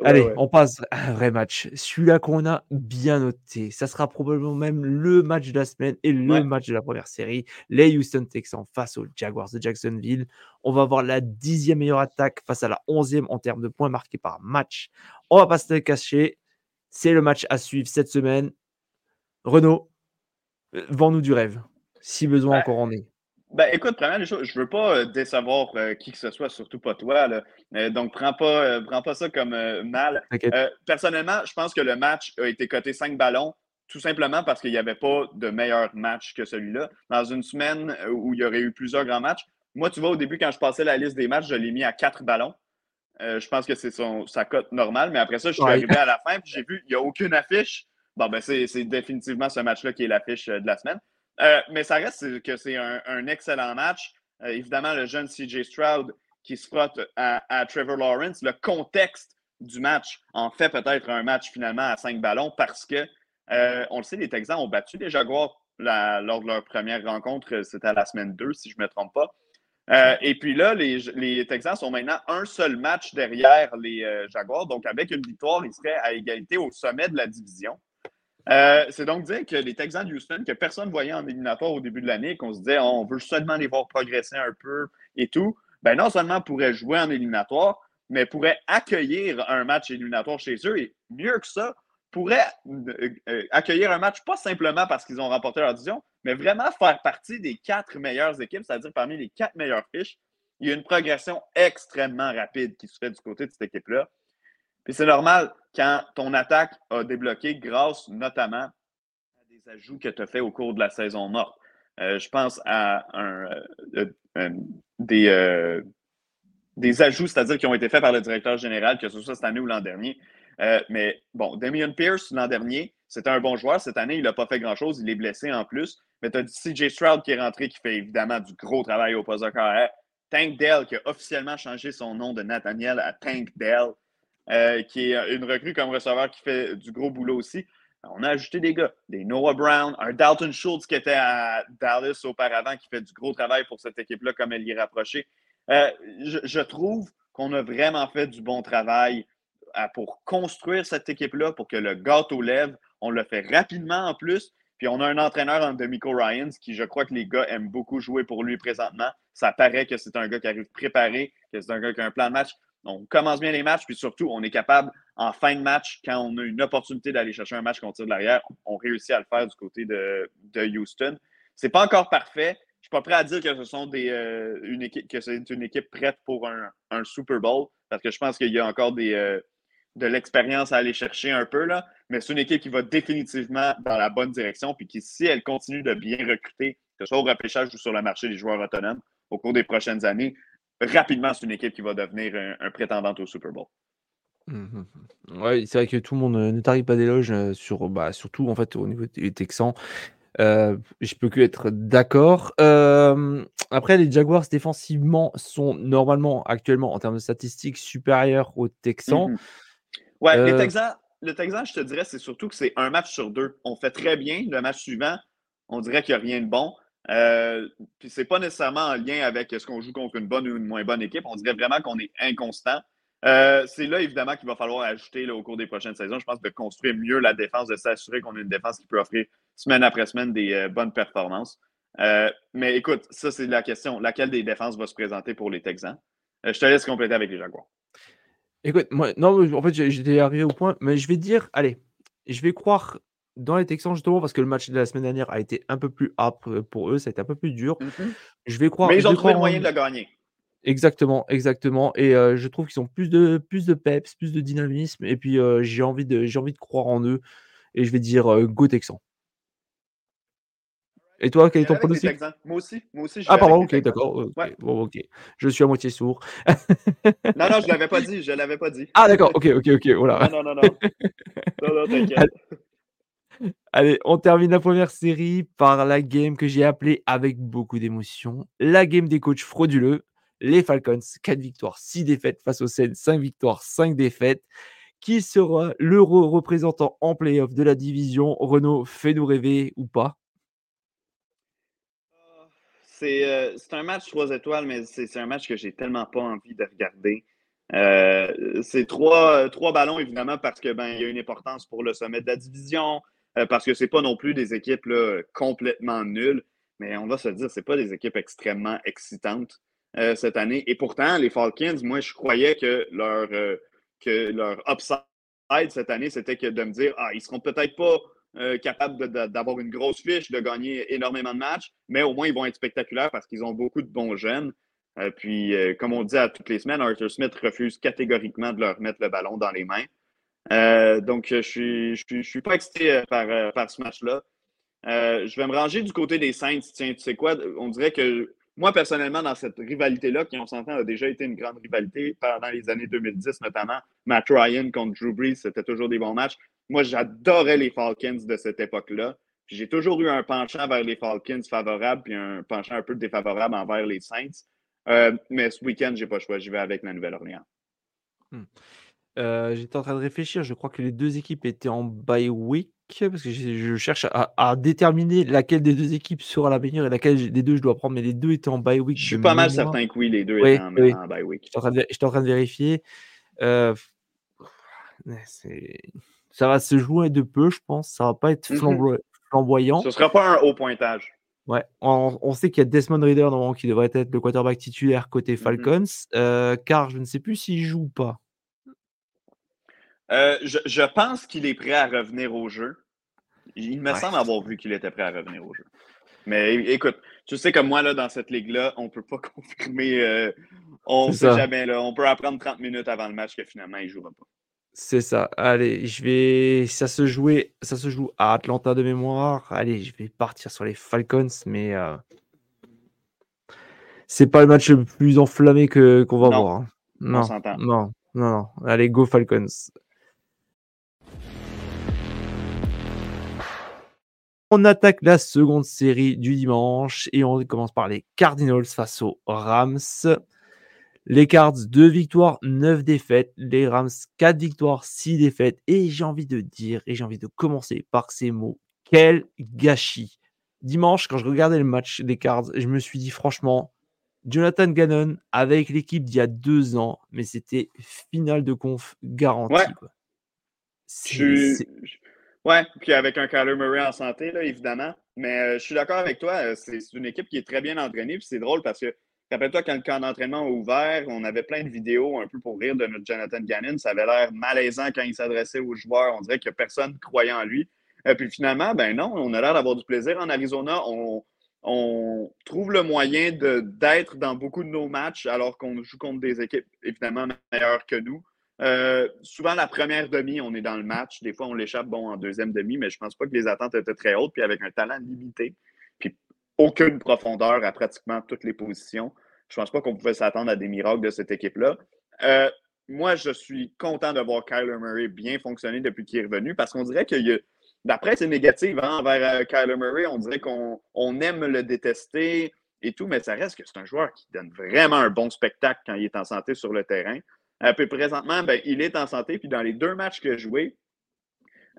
Allez, on passe à un vrai match. Celui-là qu'on a bien noté. Ça sera probablement même le match de la semaine et le match de la première série. Les Houston Texans face aux Jaguars de Jacksonville. On va avoir la dixième meilleure attaque face à la onzième en termes de points marqués par match. On va pas se le cacher. C'est le match à suivre cette semaine. Renaud, euh, vends-nous du rêve. Si besoin, encore en est. Ben, écoute, première des choses, je veux pas euh, décevoir euh, qui que ce soit, surtout pas toi. Là. Euh, donc, prends pas, prends pas ça comme mal. personnellement, je pense que le match a été coté 5 ballons, tout simplement parce qu'il n'y avait pas de meilleur match que celui-là. Dans une semaine où il y aurait eu plusieurs grands matchs, moi, tu vois, au début, quand je passais la liste des matchs, je l'ai mis à 4 ballons. Je pense que c'est sa cote normale, mais après ça, je suis arrivé à la fin et j'ai vu, il n'y a aucune affiche. Bon, ben, c'est définitivement ce match-là qui est l'affiche de la semaine. Euh, mais ça reste que c'est un, excellent match. Euh, évidemment, le jeune CJ Stroud qui se frotte à, Trevor Lawrence. Le contexte du match en fait peut-être un match finalement à cinq ballons parce que, euh, on le sait, les Texans ont battu les Jaguars lors de leur première rencontre. C'était à la semaine 2, si je ne me trompe pas. Et puis là, les, Texans sont maintenant un seul match derrière les Jaguars. Donc, avec une victoire, ils seraient à égalité au sommet de la division. Euh, c'est donc dire que les Texans de Houston, que personne ne voyait en éliminatoire au début de l'année, qu'on se disait on veut seulement les voir progresser un peu et tout, ben non seulement pourraient jouer en éliminatoire, mais pourraient accueillir un match éliminatoire chez eux et mieux que ça, pourraient euh, euh, accueillir un match pas simplement parce qu'ils ont remporté leur division, mais vraiment faire partie des quatre meilleures équipes, c'est-à-dire parmi les quatre meilleures fiches. Il y a une progression extrêmement rapide qui se fait du côté de cette équipe-là. Puis c'est normal quand ton attaque a débloqué grâce notamment à des ajouts que tu as fait au cours de la saison morte. Euh, je pense à euh, euh, des, des ajouts, c'est-à-dire qui ont été faits par le directeur général, que ce soit cette année ou l'an dernier. mais bon, Damien Pierce, l'an dernier, c'était un bon joueur. Cette année, il n'a pas fait grand-chose. Il est blessé en plus. Mais tu as CJ Stroud qui est rentré, qui fait évidemment du gros travail au poste de carrière. Tank Dell, qui a officiellement changé son nom de Nathaniel à Tank Dell. Euh, qui est une recrue comme receveur qui fait du gros boulot aussi. On a ajouté des gars, des Noah Brown, un Dalton Schultz qui était à Dallas auparavant, qui fait du gros travail pour cette équipe-là, comme elle y est rapprochée. Euh, je, trouve qu'on a vraiment fait du bon travail euh, pour construire cette équipe-là, pour que le gâteau lève. On le fait rapidement en plus. Puis on a un entraîneur en Demico Ryans qui, je crois que les gars aiment beaucoup jouer pour lui présentement. Ça paraît que c'est un gars qui arrive préparé, que c'est un gars qui a un plan de match on commence bien les matchs, puis surtout, on est capable, en fin de match, quand on a une opportunité d'aller chercher un match qu'on tire de l'arrière, on réussit à le faire du côté de, Houston. C'est pas encore parfait. Je suis pas prêt à dire que ce sont des, euh, que c'est une équipe prête pour un, Super Bowl, parce que je pense qu'il y a encore des, euh, de l'expérience à aller chercher un peu, là. mais c'est une équipe qui va définitivement dans la bonne direction, puis qui, si elle continue de bien recruter, que ce soit au repêchage ou sur le marché des joueurs autonomes, au cours des prochaines années, rapidement, c'est une équipe qui va devenir un, prétendant au Super Bowl. Mmh oui, c'est vrai que tout le monde ne t'arrive pas d'éloge euh, sur, bah, surtout en fait au niveau des Texans. Euh, je peux que être d'accord. après, les Jaguars défensivement sont normalement actuellement en termes de statistiques supérieurs aux Texans. Mmh ouais, les euh Texans, le Texan, je te dirais, c'est surtout que c'est un match sur deux. On fait très bien. Le match suivant, on dirait qu'il n'y a rien de bon. Euh, puis c'est pas nécessairement en lien avec est-ce qu'on joue contre une bonne ou une moins bonne équipe. On dirait vraiment qu'on est inconstant. Euh, c'est là, évidemment, qu'il va falloir ajouter au cours des prochaines saisons. Je pense de construire mieux la défense, de s'assurer qu'on a une défense qui peut offrir semaine après semaine des euh, bonnes performances. Mais écoute, ça, c'est la question. Laquelle des défenses va se présenter pour les Texans? je te laisse compléter avec les Jaguars. Écoute, moi, non, en fait, j'étais arrivé au point, mais je vais dire, allez, je vais croire dans les Texans, justement, parce que le match de la semaine dernière a été un peu plus âpre pour eux, ça a été un peu plus dur. Mm-hmm. Je vais croire. Mais ils ont trouvé le moyen de le gagner. Exactement, exactement. Et je trouve qu'ils ont plus de, plus de peps, plus de dynamisme. Et puis, j'ai envie, de, j'ai envie de croire en eux. Et je vais dire Go Texan. Et toi, quel est ton pronostic? Moi aussi. Moi aussi ah, pardon, ok, d'accord. Bon, ok. Je suis à moitié sourd. non, non, je ne l'avais pas dit. Je l'avais pas dit. Ah, d'accord, ok, ok, ok. Voilà. Non, non, non, non. non, non, t'inquiète. Allez, on termine la première série par la game que j'ai appelée avec beaucoup d'émotion. La game des coachs frauduleux les Falcons, 4 victoires, 6 défaites face aux Saints, 5 victoires, 5 défaites. Qui sera le représentant en playoff de la division? Renault, fais-nous rêver ou pas? Euh, c'est un match 3 étoiles, mais c'est un match que j'ai tellement pas envie de regarder. Euh, c'est trois, trois, ballons, évidemment, parce que ben, y a une importance pour le sommet de la division, euh, parce que c'est pas non plus des équipes là, complètement nulles, mais on va se dire, c'est pas des équipes extrêmement excitantes. Euh, cette année. Et pourtant, les Falcons, moi, je croyais que leur, euh, que leur upside cette année, c'était que de me dire Ah, ils seront peut-être pas euh, capables d'avoir une grosse fiche, de gagner énormément de matchs, mais au moins, ils vont être spectaculaires parce qu'ils ont beaucoup de bons jeunes. puis, comme on dit à toutes les semaines, Arthur Smith refuse catégoriquement de leur mettre le ballon dans les mains. donc, je ne suis pas excité par, par ce match-là. je vais me ranger du côté des Saints. Tiens, tu sais quoi? On dirait que moi, personnellement, dans cette rivalité-là, qui, on s'entend, a déjà été une grande rivalité pendant les années 2010, notamment Matt Ryan contre Drew Brees, c'était toujours des bons matchs. Moi, j'adorais les Falcons de cette époque-là. J'ai toujours eu un penchant vers les Falcons favorables, puis un penchant un peu défavorable envers les Saints. Euh, mais ce week-end, je n'ai pas choisi. Je vais avec la Nouvelle-Orléans. Hmm. Euh, j'étais en train de réfléchir. Je crois que les deux équipes étaient en bye week parce que je, cherche à, déterminer laquelle des deux équipes sera la meilleure et laquelle des deux je dois prendre. Mais les deux étaient en bye week. Je suis pas mal certain que oui, les deux étaient en, bye week. J'étais en, train de vérifier. Euh, ça va se jouer de peu, je pense. Ça va pas être mm-hmm. flamboyant. Ce sera pas un haut pointage. Ouais, on, sait qu'il y a Desmond Reader qui devrait être le quarterback titulaire côté mm-hmm. Falcons, euh, car je ne sais plus s'il joue ou pas. Euh, je, pense qu'il est prêt à revenir au jeu. Il me semble avoir vu qu'il était prêt à revenir au jeu. Mais écoute, tu sais comme moi, là, dans cette ligue-là, on ne peut pas confirmer. Euh, on ne sait jamais. Là, on peut apprendre 30 minutes avant le match que finalement, il ne jouera pas. C'est ça. Allez, je vais. Ça se jouait, ça se joue à Atlanta de mémoire. Allez, je vais partir sur les Falcons, mais euh... c'est pas le match le plus enflammé que qu'on va voir. Hein. Non, non, non, non. Allez, go Falcons. On attaque la seconde série du dimanche et on commence par les Cardinals face aux Rams. Les Cards, 2 victoires, 9 défaites. Les Rams, 4 victoires, 6 défaites. Et j'ai envie de dire, et j'ai envie de commencer par ces mots, quel gâchis. Dimanche, quand je regardais le match des Cards, je me suis dit franchement, Jonathan Gannon avec l'équipe d'il y a deux ans, mais c'était finale de conf garantie. Ouais, puis avec un Kyler Murray en santé, là, évidemment. Mais euh, je suis d'accord avec toi, euh, c'est une équipe qui est très bien entraînée. Puis c'est drôle parce que, rappelle-toi, quand le camp d'entraînement a ouvert, on avait plein de vidéos un peu pour rire de notre Jonathan Gannon. Ça avait l'air malaisant quand il s'adressait aux joueurs. On dirait que personne ne croyait en lui. Et euh, puis finalement, ben non, on a l'air d'avoir du plaisir en Arizona. On, trouve le moyen d'être dans beaucoup de nos matchs alors qu'on joue contre des équipes évidemment meilleures que nous. Euh, souvent, la première demi, on est dans le match. Des fois, on l'échappe bon, en deuxième demi, mais je ne pense pas que les attentes étaient très hautes. Puis avec un talent limité, aucune profondeur à pratiquement toutes les positions, je ne pense pas qu'on pouvait s'attendre à des miracles de cette équipe-là. Euh, moi, je suis content de voir Kyler Murray bien fonctionner depuis qu'il est revenu parce qu'on dirait qu'il y a. D'après, c'est négatif hein, envers euh, Kyler Murray. On dirait qu'on aime le détester et tout, mais ça reste que c'est un joueur qui donne vraiment un bon spectacle quand il est en santé sur le terrain. Euh, puis présentement, ben, il est en santé. Puis dans les deux matchs qu'il a joués,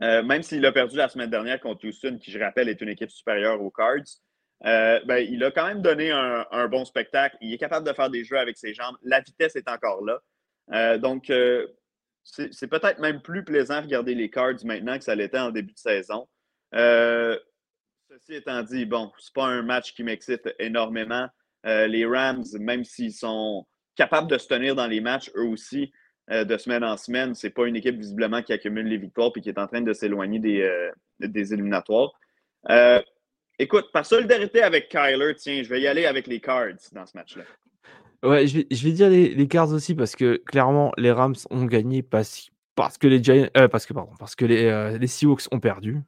euh, même s'il a perdu la semaine dernière contre Houston, qui, je rappelle, est une équipe supérieure aux Cards, ben, il a quand même donné un, bon spectacle. Il est capable de faire des jeux avec ses jambes. La vitesse est encore là. donc, c'est peut-être même plus plaisant de regarder les Cards maintenant que ça l'était en début de saison. ceci étant dit, bon, c'est pas un match qui m'excite énormément. les Rams, même s'ils sont capables de se tenir dans les matchs, eux aussi, euh, de semaine en semaine. C'est pas une équipe visiblement qui accumule les victoires et qui est en train de s'éloigner des, euh, des éliminatoires. Euh, écoute, par solidarité avec Kyler, tiens, je vais y aller avec les Cards dans ce match-là. Ouais, je vais, je vais dire les, Cards aussi parce que clairement, les Rams ont gagné parce, parce que les Giants, parce que, pardon, parce que les, les Seahawks ont perdu.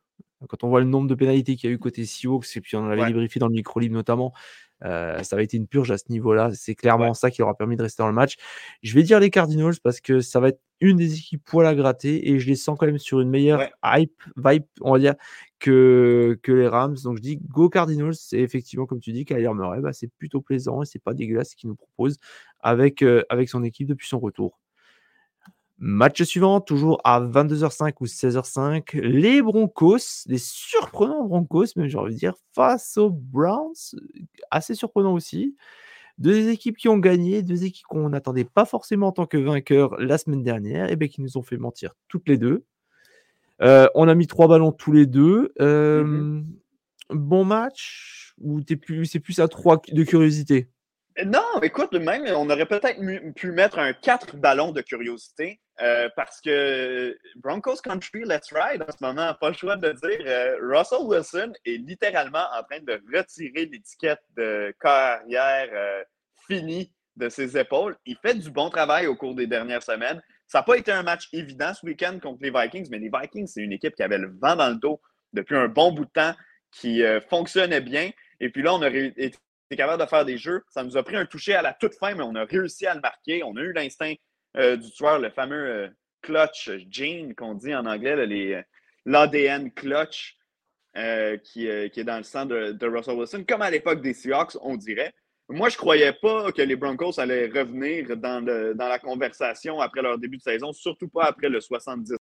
Quand on voit le nombre de pénalités qu'il y a eu côté Seahawks, et puis on avait débriefé dans le micro libre notamment, euh, ça va être une purge à ce niveau-là. C'est clairement ça qui aura permis de rester dans le match. Je vais dire les Cardinals parce que ça va être une des équipes poil à gratter et je les sens quand même sur une meilleure hype, vibe, on va dire, que, que les Rams. Donc je dis go Cardinals. C'est effectivement, comme tu dis, Kyler Murray, bah, c'est plutôt plaisant et c'est pas dégueulasse ce qu'il nous propose avec, euh, avec son équipe depuis son retour. Match suivant, toujours à 22h05 ou 16h05, les Broncos, les surprenants Broncos, même j'ai envie de dire, face aux Browns, assez surprenant aussi. Deux équipes qui ont gagné, deux équipes qu'on n'attendait pas forcément en tant que vainqueurs la semaine dernière, et bien qui nous ont fait mentir toutes les deux. Euh, on a mis trois ballons tous les deux. Euh, mm-hmm. Bon match ou c'est plus à trois de curiosité? Non, écoute, même, on aurait peut-être pu mettre un 4 ballons de curiosité euh, parce que Broncos Country, let's ride en ce moment, pas le choix de dire. Euh, Russell Wilson est littéralement en train de retirer l'étiquette de carrière euh, finie de ses épaules. Il fait du bon travail au cours des dernières semaines. Ça n'a pas été un match évident ce week-end contre les Vikings, mais les Vikings, c'est une équipe qui avait le vent dans le dos depuis un bon bout de temps, qui fonctionnait bien. Et puis là, on aurait été capable de faire des jeux. Ça nous a pris un toucher à la toute fin, mais on a réussi à le marquer. On a eu l'instinct euh, du tueur, le fameux euh, clutch gene qu'on dit en anglais, euh, l'ADN clutch qui, est dans le sang de, Russell Wilson, comme à l'époque des Seahawks, on dirait. Moi, je ne croyais pas que les Broncos allaient revenir dans, dans la conversation après leur début de saison, surtout pas après le 70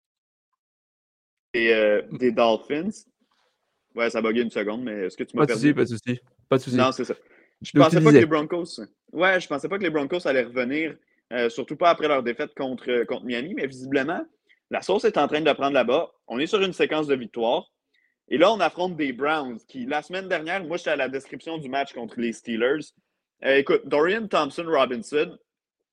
des, des Dolphins. Ouais, ça bugué une seconde, mais est-ce que tu m'as perdu? Pas de souci, pas de souci. Non, c'est ça. Je pensais pas que les Broncos. Ouais, je pensais pas que les Broncos allaient revenir, euh, surtout pas après leur défaite contre, contre Miami, mais visiblement, la sauce est en train de prendre là-bas. On est sur une séquence de victoires. Et là, on affronte des Browns qui, la semaine dernière, moi, j'étais à la description du match contre les Steelers. Euh, écoute, Dorian Thompson-Robinson,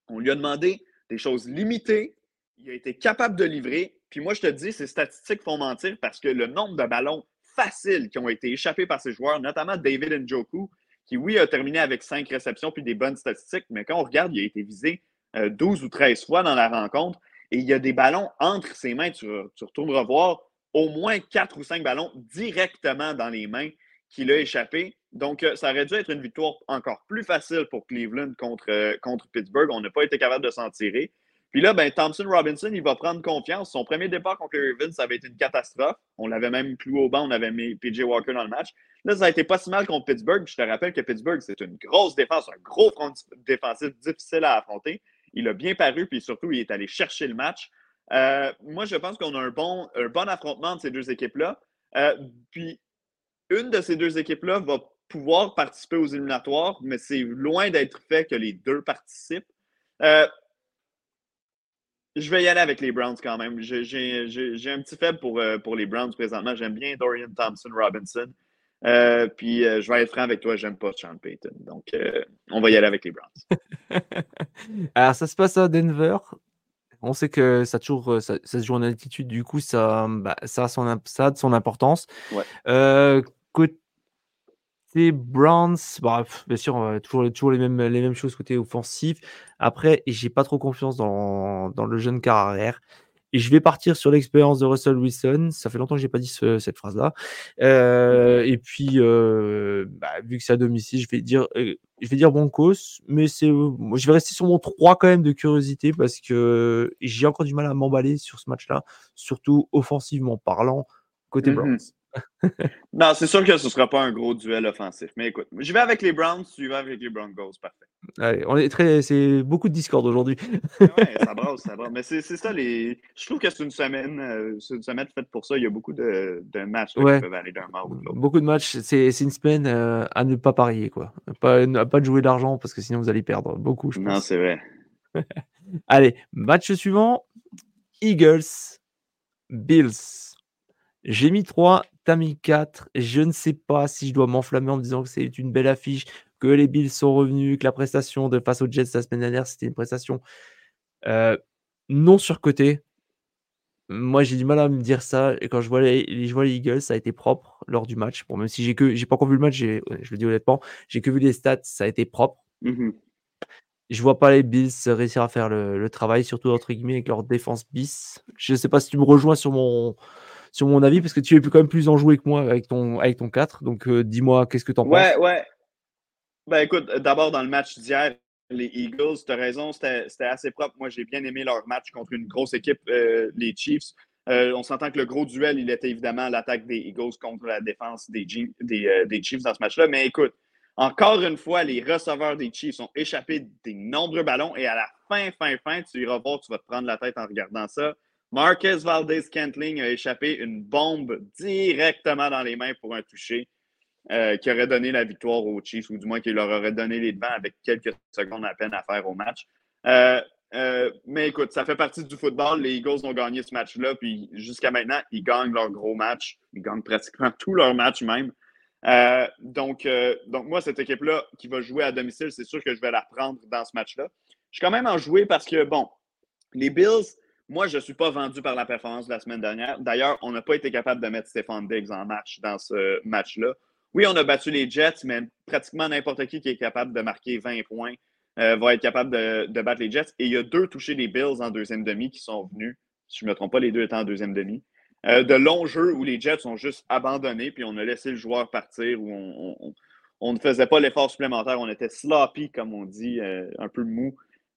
on lui a demandé des choses limitées. Il a été capable de livrer. Puis moi, je te dis, ces statistiques font mentir parce que le nombre de ballons faciles qui ont été échappés par ces joueurs, notamment David Njoku, qui, oui, a terminé avec cinq réceptions puis des bonnes statistiques, mais quand on regarde, il a été visé 12 euh, ou 13 fois dans la rencontre et il y a des ballons entre ses mains. Tu, retourneras voir au moins quatre ou cinq ballons directement dans les mains qu'il a échappé. Donc, euh, ça aurait dû être une victoire encore plus facile pour Cleveland contre, euh, contre Pittsburgh. On n'a pas été capable de s'en tirer. Puis là, ben, Thompson Robinson, il va prendre confiance. Son premier départ contre les Ravens, ça avait été une catastrophe. On l'avait même cloué au banc, on avait mis PJ Walker dans le match. Là, ça a été pas si mal contre Pittsburgh. Je te rappelle que Pittsburgh, c'est une grosse défense, un gros front défensif difficile à affronter. Il a bien paru, puis surtout, il est allé chercher le match. Euh, moi, je pense qu'on a un bon, un bon affrontement de ces deux équipes-là. Euh, puis, une de ces deux équipes-là va pouvoir participer aux éliminatoires, mais c'est loin d'être fait que les deux participent. Euh, je vais y aller avec les Browns quand même. J'ai un petit faible pour, pour les Browns présentement. J'aime bien Dorian Thompson Robinson. Euh, puis euh, je vais être franc avec toi, j'aime pas Sean Payton. Donc, on va y aller avec les Browns. Alors, ça se passe à Denver. On sait que ça, toujours, ça, se joue en altitude, du coup, ça, bah, ça, a, son, ça a son importance. Ouais. côté Browns, bah, bien sûr, toujours, toujours les, mêmes, les mêmes choses côté offensif. Après, j'ai pas trop confiance dans, dans le jeune carrière. Et je vais partir sur l'expérience de Russell Wilson. Ça fait longtemps que j'ai pas dit cette phrase-là. Euh, et puis, euh, bah, vu que c'est à domicile, je vais dire, euh, je vais dire Broncos, mais c'est, je vais rester sur mon 3 quand même de curiosité parce que j'ai encore du mal à m'emballer sur ce match-là, surtout offensivement parlant côté Browns. Non, c'est sûr que ce ne sera pas un gros duel offensif. Mais écoute, je vais avec les Browns, tu vas avec les Broncos, parfait. Allez, on est très, c'est beaucoup de Discord aujourd'hui. oui, ça brasse, ça brasse. Mais c'est ça, les... je trouve que c'est une semaine, euh, c'est une semaine faite pour ça. Il y a beaucoup de, de matchs qui peuvent aller d'un mort ou de l'autre. Beaucoup de matchs. C'est une semaine euh, à ne pas parier, quoi. Pas, à pas de jouer d'argent parce que sinon vous allez perdre beaucoup, je pense. Non, c'est vrai. allez, match suivant Eagles, Bills. J'ai mis 3, t'as mis 4. Je ne sais pas si je dois m'enflammer en me disant que c'est une belle affiche, que les Bills sont revenus, que la prestation de face aux Jets la semaine dernière, c'était une prestation euh, non surcotée. Moi, j'ai du mal à me dire ça. Et quand je vois les, je vois les Eagles, ça a été propre lors du match. Bon, même si j'ai que j'ai pas encore vu le match, je le dis honnêtement, j'ai que vu les stats, ça a été propre. Mmh je vois pas les Bills réussir à faire le, le, travail, surtout entre guillemets avec leur défense bis. Je sais pas si tu me rejoins sur mon, sur mon avis, parce que tu es quand même plus enjoué que moi avec ton, avec ton 4. Donc, euh, dis-moi, qu'est-ce que tu en penses? Ouais, ouais. Ben, écoute, d'abord, dans le match d'hier, les Eagles, tu as raison, c'était assez propre. Moi, j'ai bien aimé leur match contre une grosse équipe, euh, les Chiefs. Euh, on s'entend que le gros duel, il était évidemment l'attaque des Eagles contre la défense des, des, des Chiefs dans ce match-là. Mais écoute, encore une fois, les receveurs des Chiefs ont échappé des nombreux ballons et à la fin, fin, fin, tu iras voir, tu vas te prendre la tête en regardant ça. Marcus Valdez Cantling a échappé une bombe directement dans les mains pour un toucher euh, qui aurait donné la victoire aux Chiefs, ou du moins qui leur aurait donné les devants avec quelques secondes à peine à faire au match. Euh, euh, mais écoute, ça fait partie du football. Les Eagles ont gagné ce match-là, puis jusqu'à maintenant, ils gagnent leur gros match. Ils gagnent pratiquement tous leurs matchs même. donc, donc, moi, cette équipe-là qui va jouer à domicile, c'est sûr que je vais la prendre dans ce match-là. Je suis quand même en jouer parce que, bon, les Bills, moi, je ne suis pas vendu par la performance de la semaine dernière. D'ailleurs, on n'a pas été capable de mettre Stéphane Diggs en match dans ce match-là. Oui, on a battu les Jets, mais pratiquement n'importe qui qui est capable de marquer 20 points euh, va être capable de, battre les Jets. Et il y a deux touchés des Bills en deuxième demi qui sont venus, si je ne me trompe pas, les deux étant en deuxième demi. Euh, de longs jeux où les Jets ont juste abandonné, puis on a laissé le joueur partir, où on, ne faisait pas l'effort supplémentaire. On était sloppy, comme on dit, euh, un peu mou.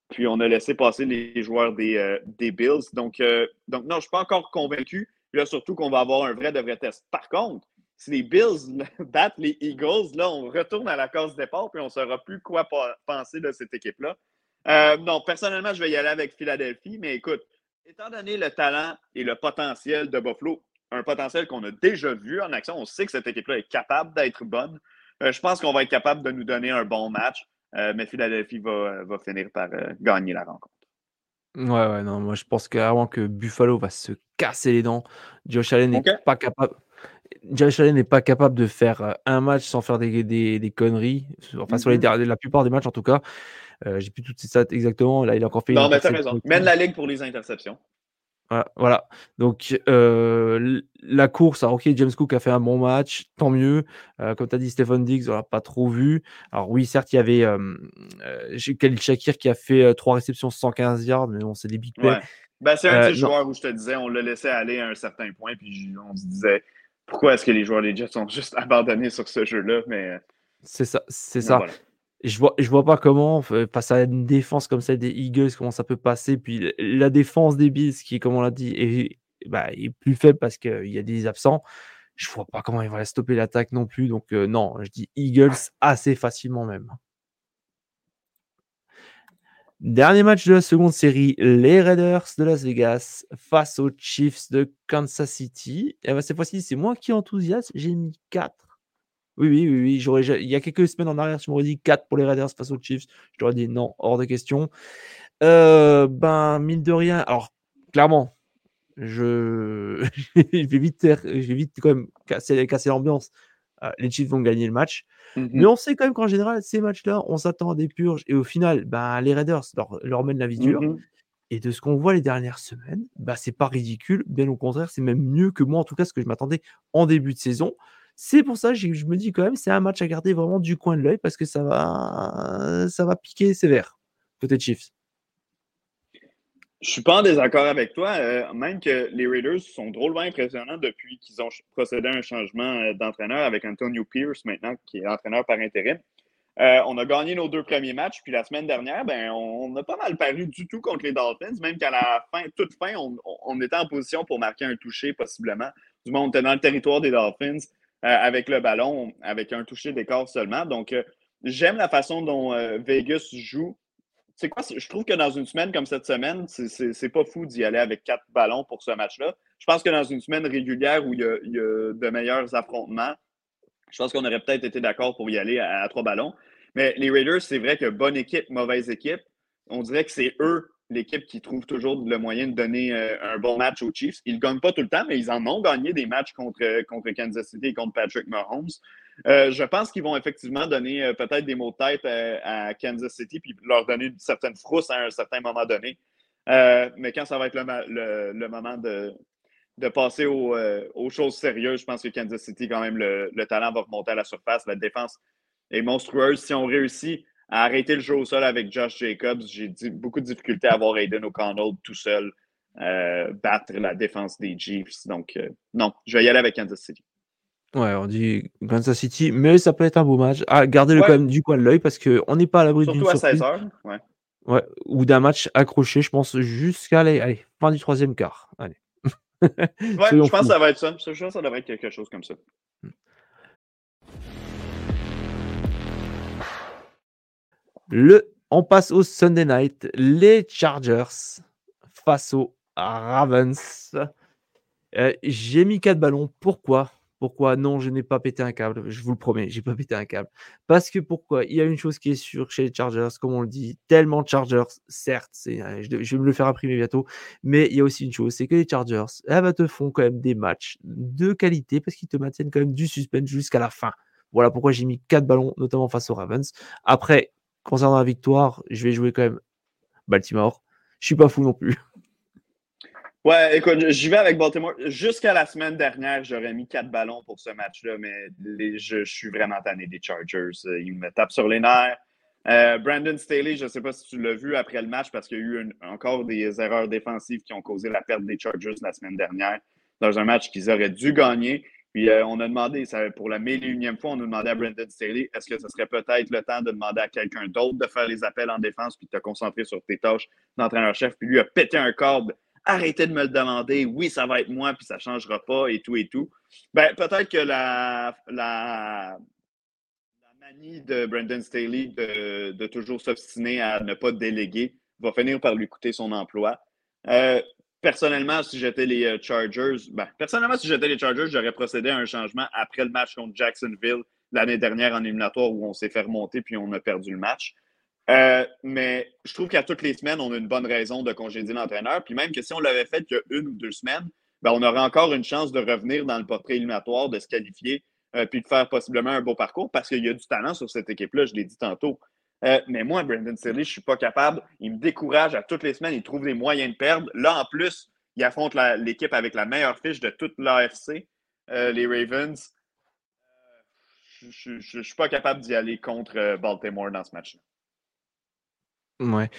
Puis on a laissé passer les joueurs des, euh, Bills. Donc, euh, donc, non, je ne suis pas encore convaincu. Là, surtout qu'on va avoir un vrai de vrai test. Par contre, si les Bills battent les Eagles, là, on retourne à la case départ puis on ne saura plus quoi penser de cette équipe-là. Euh, non, personnellement, je vais y aller avec Philadelphie, mais écoute, étant donné le talent et le potentiel de Buffalo, un potentiel qu'on a déjà vu en action, on sait que cette équipe-là est capable d'être bonne. je pense qu'on va être capable de nous donner un bon match. Euh, mais Philadelphie va, va finir par euh, gagner la rencontre. Ouais, ouais, non, moi je pense qu'avant que Buffalo va se casser les dents, Josh Allen n'est pas capable. Josh Allen n'est pas capable de faire euh, un match sans faire des, des, des conneries. Enfin, sur les, mm-hmm. la plupart des matchs en tout cas. J'ai plus toutes ces stats exactement. Là, il a encore fait. Non, mais t'as raison. Mène la ligue pour les interceptions. Voilà, Donc, euh, la course, alors, ok, James Cook a fait un bon match, tant mieux. Euh, comme tu as dit, Stephen Diggs, on l'a pas trop vu. Alors, oui, certes, il y avait euh, Khalil Shakir qui a fait trois réceptions 115 yards, mais bon, c'est des big plays. Ben, c'est un petit joueur où je te disais, on le laissait aller à un certain point, puis on se disait, pourquoi est-ce que les joueurs des Jets sont juste abandonnés sur ce jeu-là? Mais c'est ça, c'est ça je vois, je vois pas comment, face à une défense comme celle des Eagles, comment ça peut passer. Puis la défense des Bills, qui, comme on l'a dit, est, bah, plus faible parce qu'il y a des absents. Je vois pas comment ils vont stopper l'attaque non plus. Donc, euh, non, je dis Eagles assez facilement même. Dernier match de la seconde série, les Raiders de Las Vegas face aux Chiefs de Kansas City. Et bah, cette fois-ci, c'est moi qui enthousiasme. J'ai mis 4 oui, oui, oui, oui. il y a quelques semaines en arrière, tu m'aurais dit 4 pour les Raiders face aux Chiefs. Je t'aurais dit non, hors de question. Euh, ben, mine de rien, alors, clairement, je, je, vais, vite, je vais vite quand même casser, casser l'ambiance. Euh, les Chiefs vont gagner le match. Mmh Mais on sait quand même qu'en général, ces matchs-là, on s'attend à des purges. Et au final, ben, les Raiders leur, leur mènent la vie dure. Mmh et de ce qu'on voit les dernières semaines, bah, c'est pas ridicule. Bien au contraire, c'est même mieux que moi, en tout cas, ce que je m'attendais en début de saison. C'est pour ça que je me dis quand même, c'est un match à garder vraiment du coin de l'œil parce que ça va, ça va piquer sévère, côté Chiefs. Je suis pas en désaccord avec toi, euh, même que les Raiders sont drôlement impressionnants depuis qu'ils ont procédé à un changement euh, d'entraîneur avec Antonio Pierce maintenant, qui est entraîneur par intérim. Euh, on a gagné nos deux premiers matchs, puis la semaine dernière, ben, on n'a pas mal paru du tout contre les Dolphins, même qu'à la fin, toute fin, on, on, était en position pour marquer un toucher possiblement du monde. Tu dans le territoire des Dolphins avec le ballon, avec un toucher d'écart seulement. Donc, j'aime la façon dont Vegas joue c'est quoi? Je trouve que dans une semaine comme cette semaine, c'est pas fou d'y aller avec quatre ballons pour ce match-là. Je pense que dans une semaine régulière où il y a, de meilleurs affrontements, je pense qu'on aurait peut-être été d'accord pour y aller à, trois ballons. Mais les Raiders, c'est vrai que bonne équipe, mauvaise équipe. On dirait que c'est eux, l'équipe, qui trouve toujours le moyen de donner euh, un bon match aux Chiefs. Ils ne gagnent pas tout le temps, mais ils en ont gagné des matchs contre, contre Kansas City et contre Patrick Mahomes. Euh, je pense qu'ils vont effectivement donner euh, peut-être des mots de tête euh, à, Kansas City puis leur donner une certaine frousse à un certain moment donné. mais quand ça va être le, moment de, de passer aux, choses sérieuses, je pense que Kansas City, quand même, le, talent va remonter à la surface. La défense est monstrueuse. Si on réussit à arrêter le jeu au sol avec Josh Jacobs, j'ai beaucoup de difficultés à voir Aiden O'Connell tout seul battre la défense des Chiefs. Donc, non, je vais y aller avec Kansas City. Ouais, on dit Kansas City, mais ça peut être un beau match. Ah, gardez-le quand même du coin de l'œil parce qu'on n'est pas à l'abri d'une surprise. Surtout à 16h, ouais. Ouais, ou d'un match accroché, je pense, jusqu'à allez, fin du troisième quart. Allez. ouais, je pense que ça va être ça. Je pense que ça devrait être quelque chose comme ça. Le, on passe au Sunday night. Les Chargers face aux Ravens. Euh, j'ai mis quatre ballons. Pourquoi? Pourquoi? Non, je n'ai pas pété un câble. Je vous le promets, j'ai pas pété un câble. Parce que pourquoi? Il y a une chose qui est sûre chez les Chargers, comme on le dit, tellement Chargers, certes, euh, je, vais me le faire imprimer bientôt, mais il y a aussi une chose, c'est que les Chargers, elles bah, te font quand même des matchs de qualité parce qu'ils te maintiennent quand même du suspense jusqu'à la fin. Voilà pourquoi j'ai mis quatre ballons, notamment face aux Ravens. Après, concernant la victoire, je vais jouer quand même Baltimore. Je suis pas fou non plus. Ouais, écoute, j'y vais avec Baltimore. Jusqu'à la semaine dernière, j'aurais mis quatre ballons pour ce match-là, mais je, suis vraiment tanné des Chargers. Ils me tapent sur les nerfs. Euh, Brandon Staley, je ne sais pas si tu l'as vu après le match parce qu'il y a eu encore des erreurs défensives qui ont causé la perte des Chargers la semaine dernière dans un match qu'ils auraient dû gagner. Puis euh, on a demandé, pour la mille et unième fois, on a demandé à Brandon Staley est-ce que ce serait peut-être le temps de demander à quelqu'un d'autre de faire les appels en défense puis de te concentrer sur tes tâches d'entraîneur-chef? Puis lui a pété un câble arrêtez de me le demander, oui, ça va être moi, puis ça ne changera pas, et tout, et tout. Ben, peut-être que la, la, manie de Brandon Staley de, toujours s'obstiner à ne pas déléguer va finir par lui coûter son emploi. Euh, personnellement, si j'étais les euh, Chargers, ben, personnellement, si j'étais les Chargers, j'aurais procédé à un changement après le match contre Jacksonville l'année dernière en éliminatoire où on s'est fait remonter puis on a perdu le match. Euh, mais je trouve qu'à toutes les semaines, on a une bonne raison de congédier l'entraîneur. Puis même que si on l'avait fait il y a une ou deux semaines, ben, on aurait encore une chance de revenir dans le portrait éliminatoire, de se qualifier, euh, puis de faire possiblement un beau parcours parce qu'il y a du talent sur cette équipe-là, je l'ai dit tantôt. Euh, mais moi, Brandon Staley, je ne suis pas capable. Il me décourage à toutes les semaines. Il trouve des moyens de perdre. Là, en plus, il affronte l'équipe avec la meilleure fiche de toute l'AFC, les Ravens. je ne suis pas capable d'y aller contre Baltimore dans ce match-là. Ouais.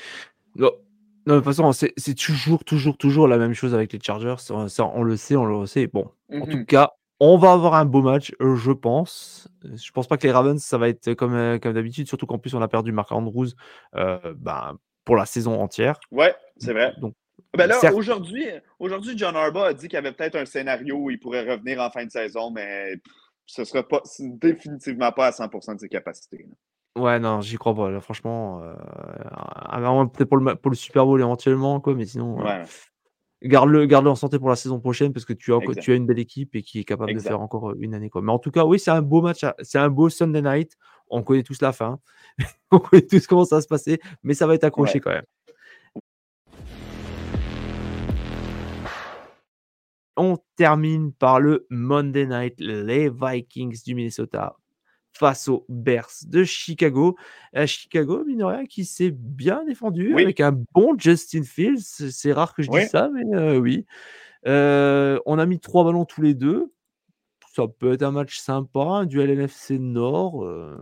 Non, de toute façon, c'est toujours, toujours, toujours la même chose avec les Chargers. Ça, on le sait, on le sait. Bon, en tout mmh cas, on va avoir un beau match, euh, je pense. Je pense pas que les Ravens, ça va être comme, euh, comme d'habitude, surtout qu'en plus, on a perdu Marc Andrews euh, ben, pour la saison entière. Ouais, c'est vrai. Donc, ben là, aujourd'hui, aujourd'hui, John Harbaugh a dit qu'il y avait peut-être un scénario où il pourrait revenir en fin de saison, mais ce ne sera pas, définitivement pas à 100% de ses capacités. Ouais, non, j'y crois pas. Là, franchement, euh, peut-être pour le, pour le Super Bowl éventuellement, quoi, mais sinon, euh, garde-le, garde-le en santé pour la saison prochaine parce que tu as, tu as une belle équipe et qui est capable de faire encore une année. Quoi. Mais en tout cas, oui, c'est un beau match, c'est un beau Sunday night. On connaît tous la fin, on connaît tous comment ça va se passer, mais ça va être accroché quand même. On termine par le Monday Night, les Vikings du Minnesota face aux Bears de Chicago. À Chicago, mine qui s'est bien défendu avec un bon Justin Fields. C'est rare que je dise ça, mais euh, oui. Euh, on a mis trois ballons tous les deux. Ça peut être un match sympa, un duel NFC Nord, euh,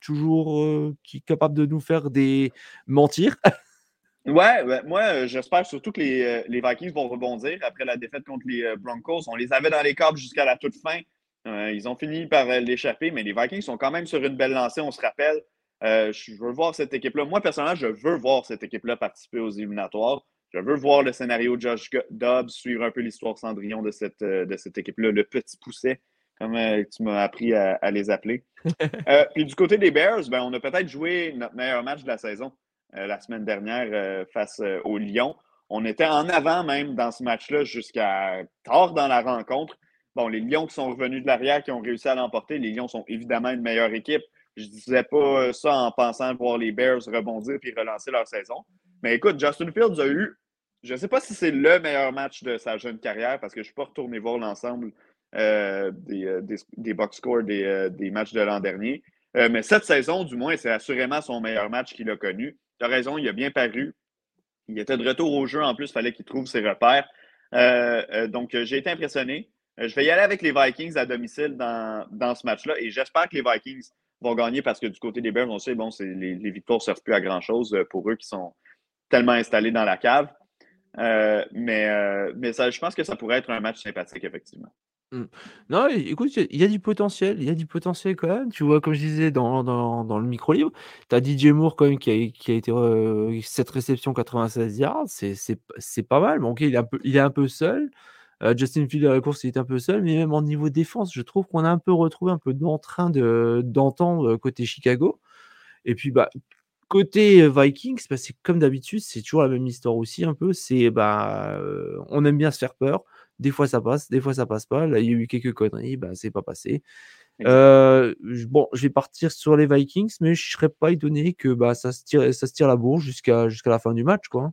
toujours qui capable de nous faire des mentir. Ouais, moi, j'espère surtout que les, les, Vikings vont rebondir après la défaite contre les Broncos. On les avait dans les câbles jusqu'à la toute fin. Euh, ils ont fini par euh, l'échapper, mais les Vikings sont quand même sur une belle lancée, on se rappelle. Euh, je veux voir cette équipe-là. Moi, personnellement, je veux voir cette équipe-là participer aux éliminatoires. Je veux voir le scénario Josh Dobbs suivre un peu l'histoire Cendrillon de cette, de cette équipe-là, le petit pousset, comme tu m'as appris à, les appeler. puis du côté des Bears, ben, on a peut-être joué notre meilleur match de la saison la semaine dernière face aux Lions. On était en avant même dans ce match-là jusqu'à tard dans la rencontre. Bon, les Lions qui sont revenus de l'arrière, qui ont réussi à l'emporter, les Lions sont évidemment une meilleure équipe. Je ne disais pas ça en pensant voir les Bears rebondir puis relancer leur saison. Mais écoute, Justin Fields a eu, je ne sais pas si c'est le meilleur match de sa jeune carrière parce que je ne suis pas retourné voir l'ensemble euh, euh, des, box scores des, des matchs de l'an dernier. Euh, mais cette saison, du moins, c'est assurément son meilleur match qu'il a connu. Tu as raison, il a bien paru. Il était de retour au jeu. En plus, il fallait qu'il trouve ses repères. donc, j'ai été impressionné. Je vais y aller avec les Vikings à domicile dans, dans ce match-là et j'espère que les Vikings vont gagner parce que du côté des Bears, on sait, bon, les, les victoires ne servent plus à grand-chose euh, pour eux qui sont tellement installés dans la cave. Euh, mais euh, mais je pense que ça pourrait être un match sympathique, effectivement. Mmh. Non, écoute, il y a du potentiel, il y a du potentiel quand même. Tu vois, comme je disais dans, le micro libre, tu as DJ Moore quand même qui a, été cette réception 96 yards, c'est pas mal. Bon, ok, il est un peu seul. Euh, Justin Fields à la course, il est un peu seul, mais même en niveau défense, je trouve qu'on a un peu retrouvé un peu d'entrain d'entendre euh, côté Chicago. Et puis, bah, côté euh, Vikings, bah, c'est comme d'habitude, c'est toujours la même histoire aussi un peu. C'est bah, on aime bien se faire peur. Des fois ça passe, des fois ça passe pas. Là, il y a eu quelques conneries, bah, c'est pas passé. bon, je vais partir sur les Vikings, mais je serais pas étonné que bah, ça, se tire, ça se tire la bourre jusqu'à jusqu'à la fin du match. Quoi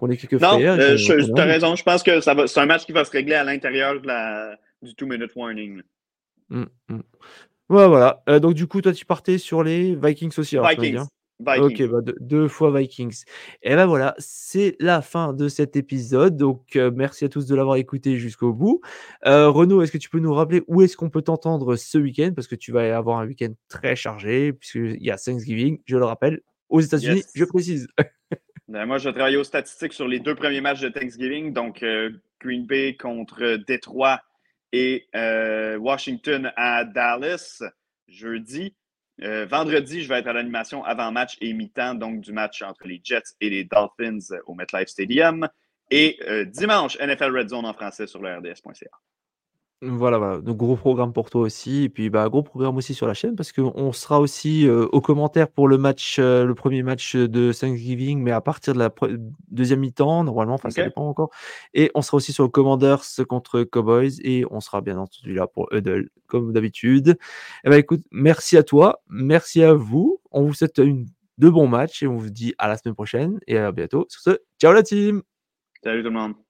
qu'on ait quelques Non, euh, tu as raison. Je pense que c'est un match qui va se régler à l'intérieur du two-minute warning. Mmh, mmh. voilà. Euh, donc, du coup, toi, tu partais sur les Vikings aussi. Vikings. Ok, bah, deux, fois Vikings. Et ben voilà, c'est la fin de cet épisode. Donc, euh, merci à tous de l'avoir écouté jusqu'au bout. Renaud, est-ce que tu peux nous rappeler où est-ce qu'on peut t'entendre ce week-end? Parce que tu vas avoir un week-end très chargé, puisqu'il y a Thanksgiving, je le rappelle, aux États-Unis, je précise. Ben, moi, je vais travailler aux statistiques sur les deux premiers matchs de Thanksgiving, donc euh, Green Bay contre Détroit et euh, Washington à Dallas jeudi. Euh, vendredi, je vais être à l'animation avant-match et mi-temps, donc du match entre les Jets et les Dolphins au MetLife Stadium. Et dimanche, NFL Red Zone en français sur le RDS.ca. Voilà, voilà, donc gros programme pour toi aussi et puis, bah, gros programme aussi sur la chaîne parce qu'on sera aussi, euh, aux commentaires pour le match, euh, le premier match, de Thanksgiving, mais à partir de la deuxième mi-temps normalement, enfin ça dépend encore et on sera aussi sur le Commanders contre Cowboys et on sera bien entendu là pour Huddle comme d'habitude. Et bah, écoute, merci à toi, merci à vous. On vous souhaite une de bons matchs et on vous dit à la semaine prochaine et à bientôt. Sur ce, ciao la team! Salut tout le monde!